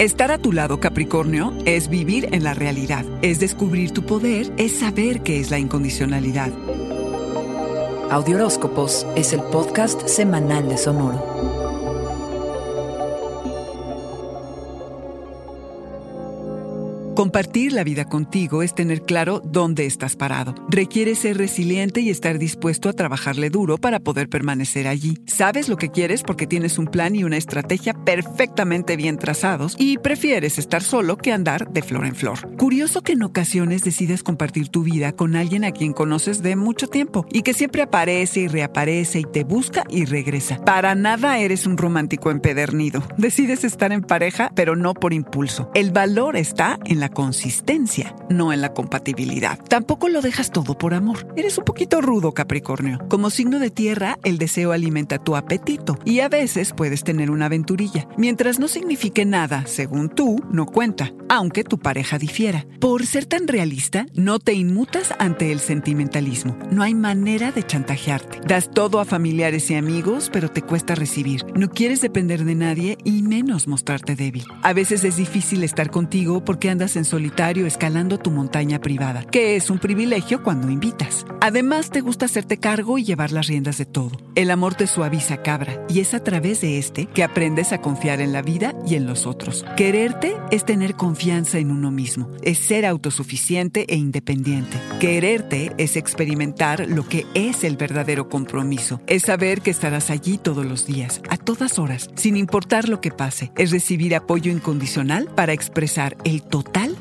Estar a tu lado, Capricornio, es vivir en la realidad, es descubrir tu poder, es saber qué es la incondicionalidad. Audioróscopos es el podcast semanal de Sonoro. Compartir la vida contigo es tener claro dónde estás parado. Requiere ser resiliente y estar dispuesto a trabajarle duro para poder permanecer allí. Sabes lo que quieres porque tienes un plan y una estrategia perfectamente bien trazados y prefieres estar solo que andar de flor en flor. Curioso que en ocasiones decides compartir tu vida con alguien a quien conoces de mucho tiempo y que siempre aparece y reaparece y te busca y regresa. Para nada eres un romántico empedernido. Decides estar en pareja, pero no por impulso. El valor está en la consistencia, no en la compatibilidad. Tampoco lo dejas todo por amor. Eres un poquito rudo, Capricornio. Como signo de tierra, el deseo alimenta tu apetito y a veces puedes tener una aventurilla. Mientras no signifique nada, según tú, no cuenta, aunque tu pareja difiera. Por ser tan realista, no te inmutas ante el sentimentalismo. No hay manera de chantajearte. Das todo a familiares y amigos, pero te cuesta recibir. No quieres depender de nadie y menos mostrarte débil. A veces es difícil estar contigo porque andas en solitario escalando tu montaña privada, que es un privilegio cuando invitas. Además, te gusta hacerte cargo y llevar las riendas de todo. El amor te suaviza, cabra, y es a través de este que aprendes a confiar en la vida y en los otros. Quererte es tener confianza en uno mismo, es ser autosuficiente e independiente. Quererte es experimentar lo que es el verdadero compromiso, es saber que estarás allí todos los días, a todas horas, sin importar lo que pase, es recibir apoyo incondicional para expresar el total